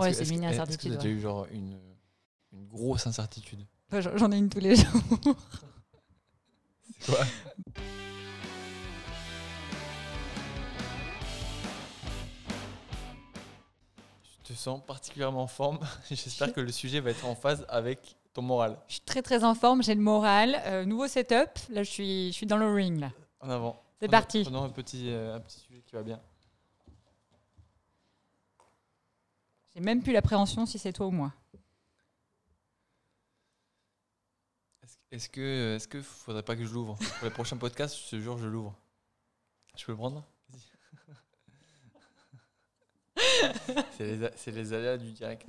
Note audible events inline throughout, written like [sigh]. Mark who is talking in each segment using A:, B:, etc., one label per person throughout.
A: Ouais, c'est
B: que-
A: incertitude.
B: Est-ce que tu as eu genre une, une grosse incertitude?
A: Ouais. J'en ai une tous les jours.
B: C'est quoi? Je te sens particulièrement en forme. [laughs] J'espère que le sujet va être en phase avec ton moral.
A: Je suis très très en forme, j'ai le moral. Euh, nouveau setup, là je suis, je suis dans le ring. là.
B: En avant.
A: C'est parti.
B: Prenons un petit, euh, un petit sujet qui va bien.
A: J'ai même plus l'appréhension si c'est toi ou moi.
B: Est-ce que est-ce que faudrait pas que je l'ouvre Pour les prochains podcasts, ce jour, je l'ouvre. Je peux le prendre. [laughs] C'est les, les aléas du direct.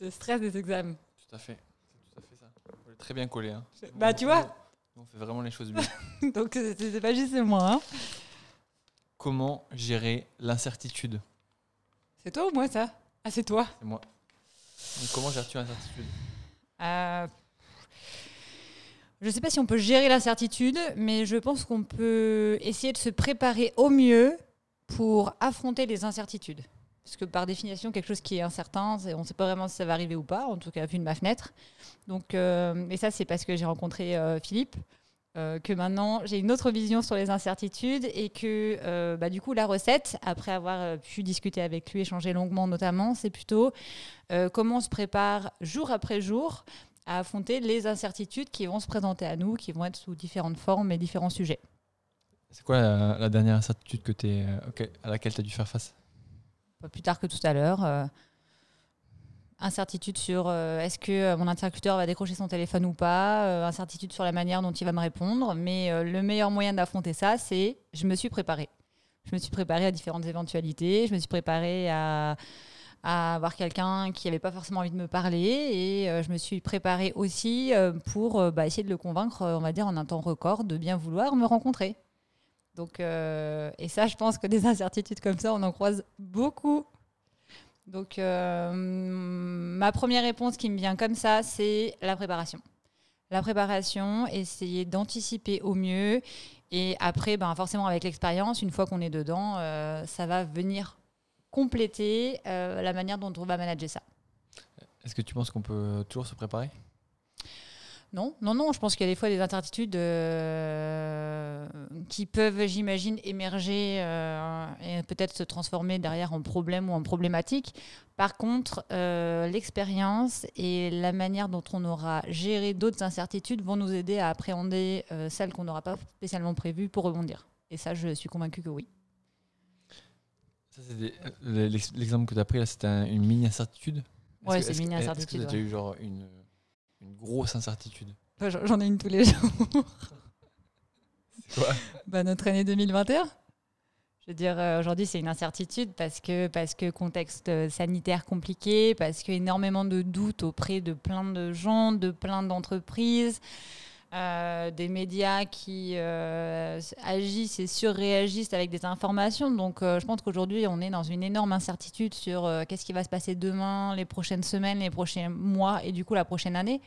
A: Le stress des examens.
B: Tout à fait. C'est tout à fait ça. Très bien collé. Hein.
A: Bah, tu vois.
B: On fait vraiment les choses bien. [laughs]
A: Donc c'est pas juste moi. hein.
B: Comment gérer l'incertitude?
A: C'est toi ou moi ça? Ah c'est toi.
B: C'est moi. Donc, comment gères-tu l'incertitude?
A: Euh, je ne sais pas si on peut gérer l'incertitude, mais je pense qu'on peut essayer de se préparer au mieux pour affronter les incertitudes. Parce que par définition, quelque chose qui est incertain, on ne sait pas vraiment si ça va arriver ou pas, en tout cas vu de ma fenêtre. Donc, euh, et ça, c'est parce que j'ai rencontré euh, Philippe, euh, que maintenant j'ai une autre vision sur les incertitudes et que euh, bah, du coup, la recette, après avoir euh, pu discuter avec lui, échanger longuement notamment, c'est plutôt euh, comment on se prépare jour après jour à affronter les incertitudes qui vont se présenter à nous, qui vont être sous différentes formes et différents sujets.
B: C'est quoi la, la dernière incertitude que à laquelle tu as dû faire face?
A: Pas plus tard que tout à l'heure. Incertitude sur euh, est-ce que euh, mon interlocuteur va décrocher son téléphone ou pas, euh, incertitude sur la manière dont il va me répondre. Mais le meilleur moyen d'affronter ça, c'est je me suis préparée. Je me suis préparée à différentes éventualités, je me suis préparée à, à avoir quelqu'un qui n'avait pas forcément envie de me parler et je me suis préparée aussi pour bah, essayer de le convaincre, on va dire en un temps record, de bien vouloir me rencontrer. Donc, et ça, je pense que des incertitudes comme ça, on en croise beaucoup. Donc, euh, ma première réponse qui me vient comme ça, c'est la préparation. La préparation, essayer d'anticiper au mieux. Et après, ben, forcément, avec l'expérience, une fois qu'on est dedans, euh, ça va venir compléter euh, la manière dont on va manager ça.
B: Est-ce que tu penses qu'on peut toujours se préparer?
A: Non, non, non, je pense qu'il y a des fois des incertitudes euh, qui peuvent, j'imagine, émerger euh, et peut-être se transformer derrière en problème ou en problématique. Par contre, euh, l'expérience et la manière dont on aura géré d'autres incertitudes vont nous aider à appréhender celles qu'on n'aura pas spécialement prévues pour rebondir. Et ça, je suis convaincue que oui.
B: L'exemple que tu as pris là, c'était un- une mini incertitude
A: Ouais, c'est une mini
B: Est-ce
A: incertitude,
B: que tu as eu genre une, une grosse incertitude.
A: Enfin, j'en- ai une tous les [laughs] jours.
B: Quoi?
A: Bah, notre année 2021 je veux dire, euh, aujourd'hui, c'est une incertitude parce que, parce que contexte euh, sanitaire compliqué, parce qu'il y a énormément de doutes auprès de plein de gens, de plein d'entreprises, euh, des médias qui euh, agissent et surréagissent avec des informations. Donc, euh, je pense qu'aujourd'hui, on est dans une énorme incertitude sur qu'est-ce qui va se passer demain, les prochaines semaines, les prochains mois et du coup la prochaine année.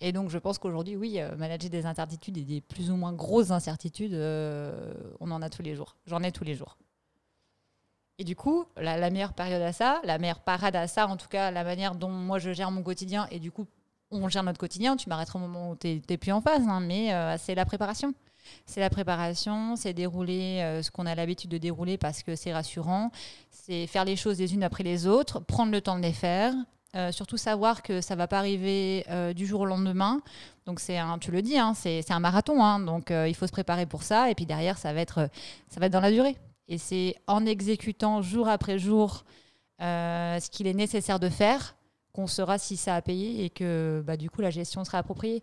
A: Et donc, je pense qu'aujourd'hui, oui, manager des incertitudes et des plus ou moins grosses incertitudes, on en a tous les jours. J'en ai tous les jours. Et du coup, la, la meilleure période à ça, la meilleure parade à ça, en tout cas, la manière dont moi je gère mon quotidien et du coup, on gère notre quotidien, tu m'arrêteras au moment où tu n'es plus en phase, hein, mais euh, c'est la préparation. C'est la préparation, c'est dérouler euh, ce qu'on a l'habitude de dérouler parce que c'est rassurant, c'est faire les choses les unes après les autres, prendre le temps de les faire, euh, surtout savoir que ça va pas arriver du jour au lendemain. Donc c'est un, tu le dis, hein, c'est un marathon, hein, donc il faut se préparer pour ça. Et puis derrière, ça va être, ça va être dans la durée. Et c'est en exécutant jour après jour ce qu'il est nécessaire de faire qu'on saura si ça a payé et que bah, du coup la gestion sera appropriée.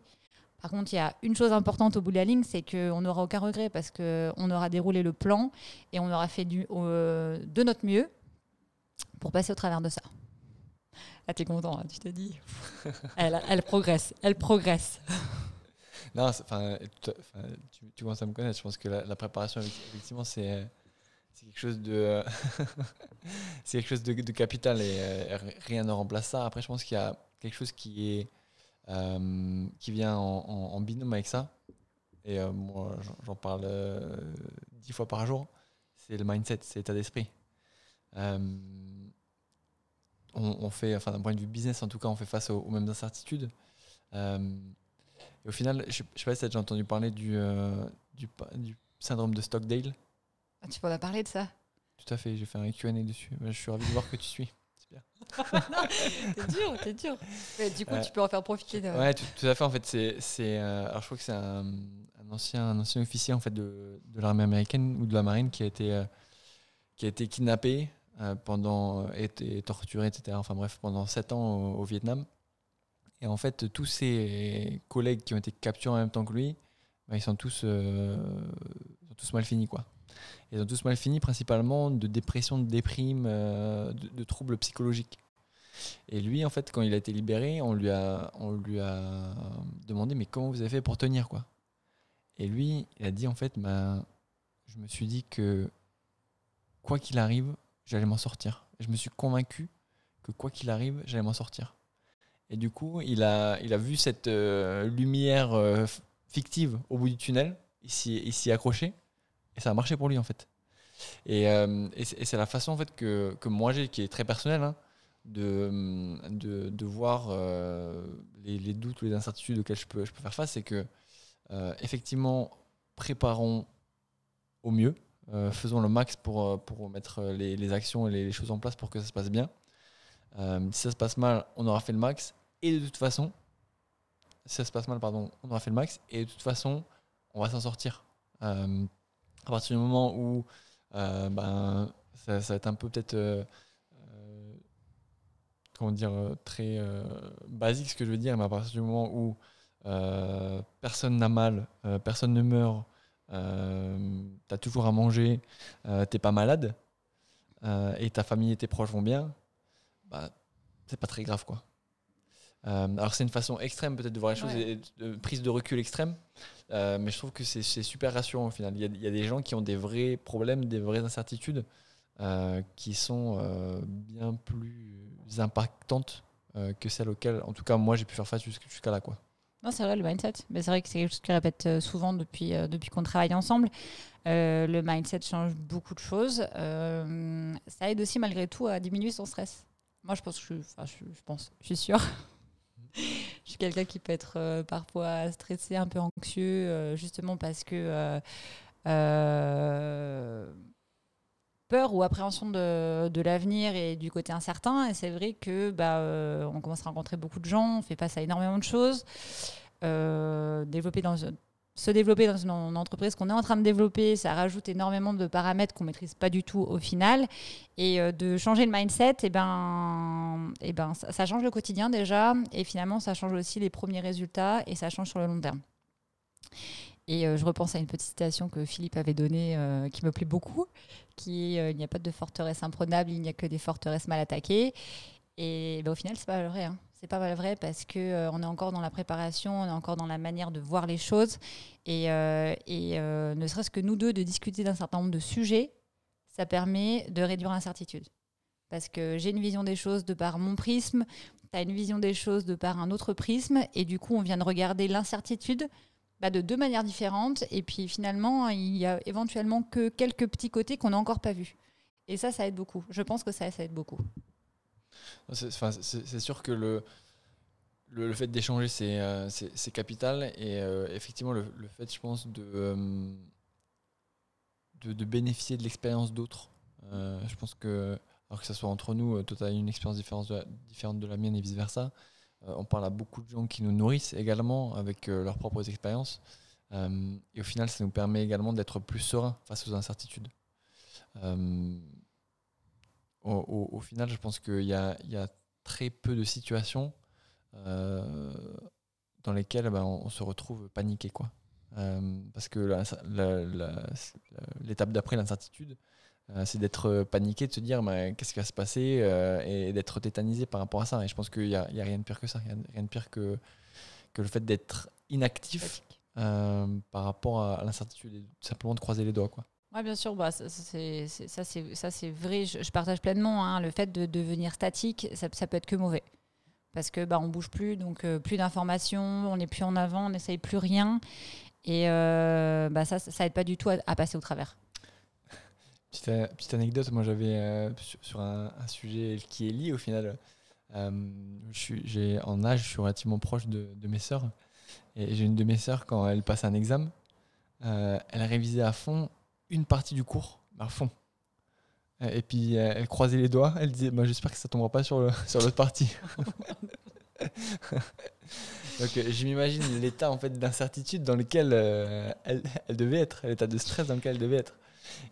A: Par contre, il y a une chose importante au bout de la ligne, c'est qu'on n'aura aucun regret parce qu'on aura déroulé le plan et on aura fait du, euh, de notre mieux pour passer au travers de ça. Ah, t'es content, hein, tu te dis. [laughs] elle, elle progresse, elle progresse.
B: Non, tu, tu commences à me connaître. Je pense que la, la préparation, effecti- effectivement, c'est euh, c'est quelque chose de euh, [laughs] c'est quelque chose de, capital et euh, rien ne remplace ça. Après, je pense qu'il y a quelque chose qui est euh, qui vient en, binôme avec ça. Et moi, j'en- parle dix fois par jour. C'est le mindset, c'est l'état d'esprit. On, fait, enfin d'un point de vue business en tout cas, on fait face aux, mêmes incertitudes. et au final, je ne sais pas si tu as déjà entendu parler du, du, syndrome de Stockdale.
A: Ah, tu peux en parler de ça
B: Tout à fait, j'ai fait un Q&A dessus. Je suis ravi de voir que tu suis. [laughs]
A: t'es dur, t'es dur. Mais du coup, tu peux en faire profiter. De...
B: Ouais, tout, à fait. En fait, c'est, alors je crois que c'est un, ancien, un ancien officier en fait de, de l'armée américaine ou de la marine qui a été, euh, qui a été kidnappé euh, pendant et, torturé, etc. Enfin bref, pendant 7 ans au, Vietnam. Et en fait, tous ses collègues qui ont été capturés en même temps que lui, bah, ils sont tous, euh, ils tous mal finis quoi. Ils ont tous mal fini, principalement de dépression, de déprime, de, de, troubles psychologiques. Et lui, en fait, quand il a été libéré, on lui a, on lui a demandé mais comment vous avez fait pour tenir quoi? Et lui, il a dit en fait, bah, je me suis dit que quoi qu'il arrive, j'allais m'en sortir. je me suis convaincu que quoi qu'il arrive, j'allais m'en sortir. Et du coup, il a, il a vu cette euh, lumière euh, fictive au bout du tunnel, il s'y est accroché, et ça a marché pour lui en fait. Et, euh, c'est la façon en fait que, moi j'ai, qui est très personnelle, hein, de, voir les, les, doutes ou les incertitudes auxquelles je peux, faire face, c'est que euh, effectivement, préparons au mieux, euh, faisons le max pour, euh, mettre les, actions et les, choses en place pour que ça se passe bien. si ça se passe mal, on aura fait le max. Et de toute façon, si ça se passe mal, pardon, on aura fait le max. Et de toute façon, on va s'en sortir. À partir du moment où ben, ça, va être un peu peut-être comment dire très basique ce que je veux dire, mais à partir du moment où euh, personne n'a mal, euh, personne ne meurt, euh, tu as toujours à manger, t'es pas malade, et ta famille et tes proches vont bien, bah, c'est pas très grave quoi. Alors c'est une façon extrême peut-être de voir les choses, de, prise de recul extrême, mais je trouve que c'est super rassurant au final. Il y, a, des gens qui ont des vrais problèmes, des vraies incertitudes qui sont bien plus impactantes que celles auxquelles, en tout cas moi j'ai pu faire face jusqu'à là quoi.
A: Non, c'est vrai, le mindset. Mais c'est vrai que c'est quelque chose que je répète euh, souvent depuis, euh, depuis qu'on travaille ensemble. Euh, le mindset change beaucoup de choses. ça aide aussi, malgré tout, à diminuer son stress. Moi, je pense que je, enfin, je, je pense, je suis sûre. Je suis quelqu'un qui peut être parfois stressé, un peu anxieux, justement parce que peur ou appréhension de, l'avenir et du côté incertain. Et c'est vrai que bah, euh, on commence à rencontrer beaucoup de gens, on fait face à énormément de choses. Euh, développer dans, se développer dans une, entreprise qu'on est en train de développer, ça rajoute énormément de paramètres qu'on maîtrise pas du tout au final. Et euh, de changer le mindset, et eh ben, et eh ben, ça, change le quotidien déjà. Et finalement, ça change aussi les premiers résultats et ça change sur le long terme. Et euh, je repense à une petite citation que Philippe avait donnée, euh, qui me plaît beaucoup, qui est Il n'y a pas de forteresse imprenable, il n'y a que des forteresses mal attaquées. Et ben, au final, c'est pas vrai. Hein. C'est pas mal vrai parce que on est encore dans la préparation, on est encore dans la manière de voir les choses. Et, et ne serait-ce que nous deux, de discuter d'un certain nombre de sujets, ça permet de réduire l'incertitude. Parce que j'ai une vision des choses de par mon prisme, tu as une vision des choses de par un autre prisme, et du coup, on vient de regarder l'incertitude bah, de deux manières différentes. Et puis finalement, il y a éventuellement que quelques petits côtés qu'on n'a encore pas vus. Et ça, ça aide beaucoup. Je pense que ça, ça aide beaucoup.
B: C'est sûr que le, fait d'échanger, c'est euh, capital. Et euh, effectivement, le, fait, je pense, de, euh, bénéficier de l'expérience d'autres. je pense que, alors que ce soit entre nous, toi, tu as une expérience différente de, la, mienne et vice-versa. On parle à beaucoup de gens qui nous nourrissent également avec leurs propres expériences. Et au final, ça nous permet également d'être plus serein face aux incertitudes. Au, final, je pense qu'il y, a, très peu de situations dans lesquelles ben, on, se retrouve paniqué. Quoi. parce que l'étape d'après l'incertitude, euh, c'est d'être euh, paniqué, de se dire qu'est-ce qui va se passer euh, et d'être tétanisé par rapport à ça. Et je pense qu'il n'y a, a, rien de pire que ça, rien, rien de pire que, que le fait d'être inactif par rapport à, l'incertitude et simplement de croiser les doigts. Quoi.
A: Oui, bien sûr, bah, ça c'est vrai, je, partage pleinement. Hein, le fait de devenir statique, ça, ça peut être que mauvais. Parce que bah, on bouge plus, donc plus d'informations, on n'est plus en avant, on n'essaye plus rien. Et bah, ça, ça aide pas du tout à passer au travers. [laughs]
B: Petite, petite anecdote, moi j'avais sur, un, sujet qui est lié au final. suis, en âge, je suis relativement proche de, de mes sœurs. Et j'ai une de mes sœurs, quand elle passe un examen, elle a révisé à fond une partie du cours, à fond. Et puis elle croisait les doigts, elle disait bah, J'espère que ça tombera pas sur [laughs] l'autre sur partie. [laughs] Donc euh, je m'imagine l'état en fait d'incertitude dans lequel euh, elle, devait être, l'état de stress dans lequel elle devait être.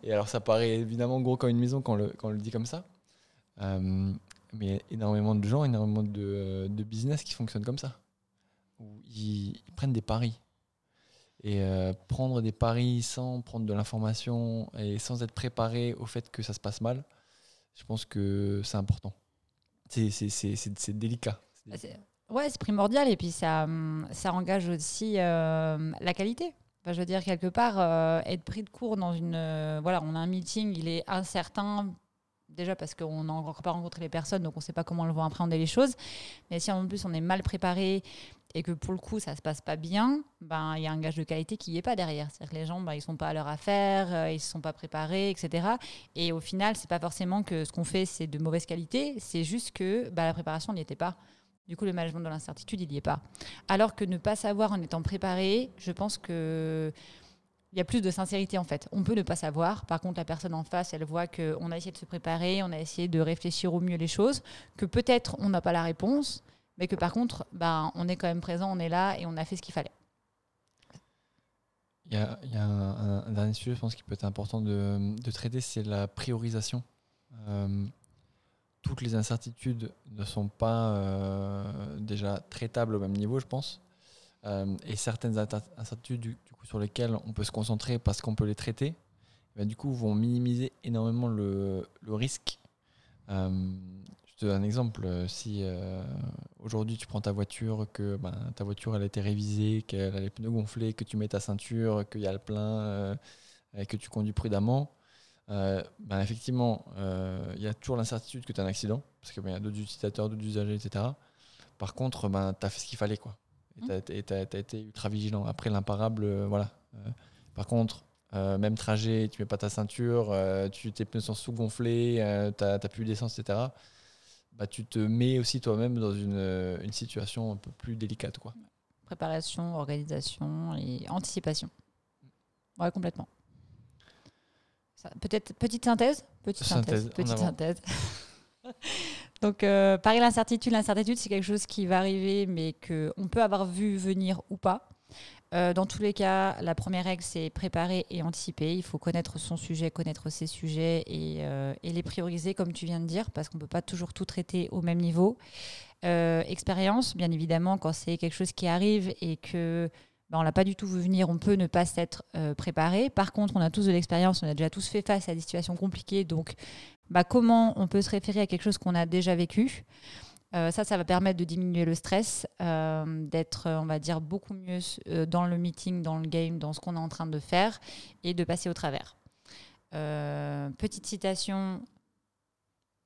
B: Et alors ça paraît évidemment gros comme une maison quand on le, quand on le dit comme ça. Euh, mais énormément de gens, énormément de, de, business qui fonctionnent comme ça. Ils, prennent des paris. Et prendre des paris sans prendre de l'information et sans être préparé au fait que ça se passe mal, je pense que c'est important. C'est délicat.
A: Bah, Ouais, c'est primordial et puis ça, hum, ça engage aussi euh, la qualité. Je veux dire, quelque part, euh, être pris de court dans une. Euh, voilà, on a un meeting, il est incertain, déjà parce qu'on n'a encore pas rencontré les personnes, donc on ne sait pas comment elles vont appréhender les choses. Mais si en plus on est mal préparé et que pour le coup ça se passe pas bien, ben il y a un gage de qualité qui n'y est pas derrière. C'est-à-dire que les gens, ben, ils sont pas à leur affaire, ils ne se sont pas préparés, etc. Et au final, c'est pas forcément que ce qu'on fait c'est de mauvaise qualité, c'est juste que ben, la préparation n'y était pas. Du coup, le management de l'incertitude, il n'y est pas. Alors que ne pas savoir en étant préparé, je pense que il y a plus de sincérité en fait. On peut ne pas savoir. Par contre, la personne en face, elle voit qu'on a essayé de se préparer, on a essayé de réfléchir au mieux les choses, que peut-être on n'a pas la réponse, mais que par contre, ben, on est quand même présent, on est là et on a fait ce qu'il fallait.
B: Il y a, un, dernier sujet, je pense, qui peut être important de, traiter, c'est la priorisation. Euh, toutes les incertitudes ne sont pas euh, déjà traitables au même niveau, je pense. Euh, et certaines incertitudes sur lesquelles on peut se concentrer parce qu'on peut les traiter, bah, du coup, vont minimiser énormément le, risque. Euh, je te donne un exemple. Si aujourd'hui tu prends ta voiture, que ben, ta voiture a été révisée, qu'elle a les pneus gonflés, que tu mets ta ceinture, qu'il y a le plein, et que tu conduis prudemment, euh, ben effectivement, euh, il y a toujours l'incertitude que tu as un accident, parce qu'il ben, y a d'autres utilisateurs, d'autres usagers, etc. Par contre, ben, tu as fait ce qu'il fallait. Quoi. Et tu as, été ultra vigilant. Après, l'imparable, euh, voilà. par contre, même trajet, tu mets pas ta ceinture, tu, tes pneus sont sous-gonflés, tu n'as plus d'essence, etc. Bah, tu te mets aussi toi-même dans une, une, situation un peu plus délicate. Quoi.
A: Préparation, organisation et anticipation. Ouais, complètement. Peut-être petite synthèse Petite synthèse. petite synthèse. [laughs] Donc, euh, pareil, l'incertitude. L'incertitude, c'est quelque chose qui va arriver, mais qu'on peut avoir vu venir ou pas. Euh, dans tous les cas, la première règle, c'est préparer et anticiper. Il faut connaître son sujet, connaître ses sujets et, euh, les prioriser, comme tu viens de dire, parce qu'on ne peut pas toujours tout traiter au même niveau. expérience, bien évidemment, quand c'est quelque chose qui arrive et que bah, on l'a pas du tout vu venir, on peut ne pas s'être euh, préparé. Par contre, on a tous de l'expérience, on a déjà tous fait face à des situations compliquées. Donc, bah, comment on peut se référer à quelque chose qu'on a déjà vécu euh, ça, ça va permettre de diminuer le stress, euh, d'être, on va dire, beaucoup mieux dans le meeting, dans le game, dans ce qu'on est en train de faire et de passer au travers. petite citation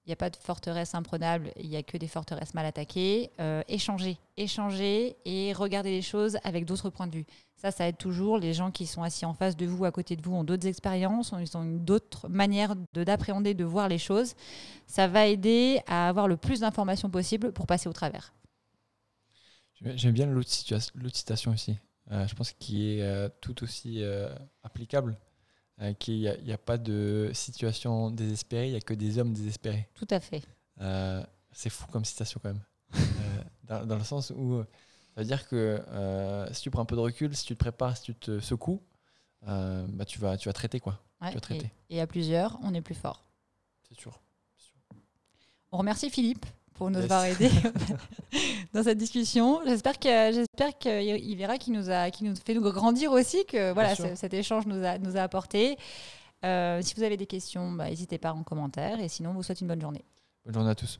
A: il n'y a pas de forteresse imprenable, il n'y a que des forteresses mal attaquées. Euh, échanger, échanger et regarder les choses avec d'autres points de vue. Ça, ça aide toujours. Les gens qui sont assis en face de vous, à côté de vous, ont d'autres expériences, ils ont d'autres manières d'appréhender, de, voir les choses. Ça va aider à avoir le plus d'informations possible pour passer au travers.
B: J'aime bien l'autre citation aussi. Euh, je pense qu'il est euh, tout aussi applicable qu'il n'y a, pas de situation désespérée, il n'y a que des hommes désespérés.
A: Tout à fait.
B: Euh, c'est fou comme citation quand même. Euh, [laughs] dans, le sens où ça veut dire que si tu prends un peu de recul, si tu te prépares, si tu te secoues, bah, tu, vas, tu vas traiter quoi. tu vas
A: traiter. Et, et, à plusieurs, on est plus fort.
B: C'est sûr.
A: On remercie Philippe pour nous avoir aidés [laughs] dans cette discussion. J'espère que j'espère qu'il verra qu'il nous a qui nous fait nous grandir aussi que voilà cet échange nous a nous a apporté. Euh, si vous avez des questions, bah, n'hésitez pas en commentaire et sinon, vous souhaite une bonne journée.
B: Bonne journée à tous.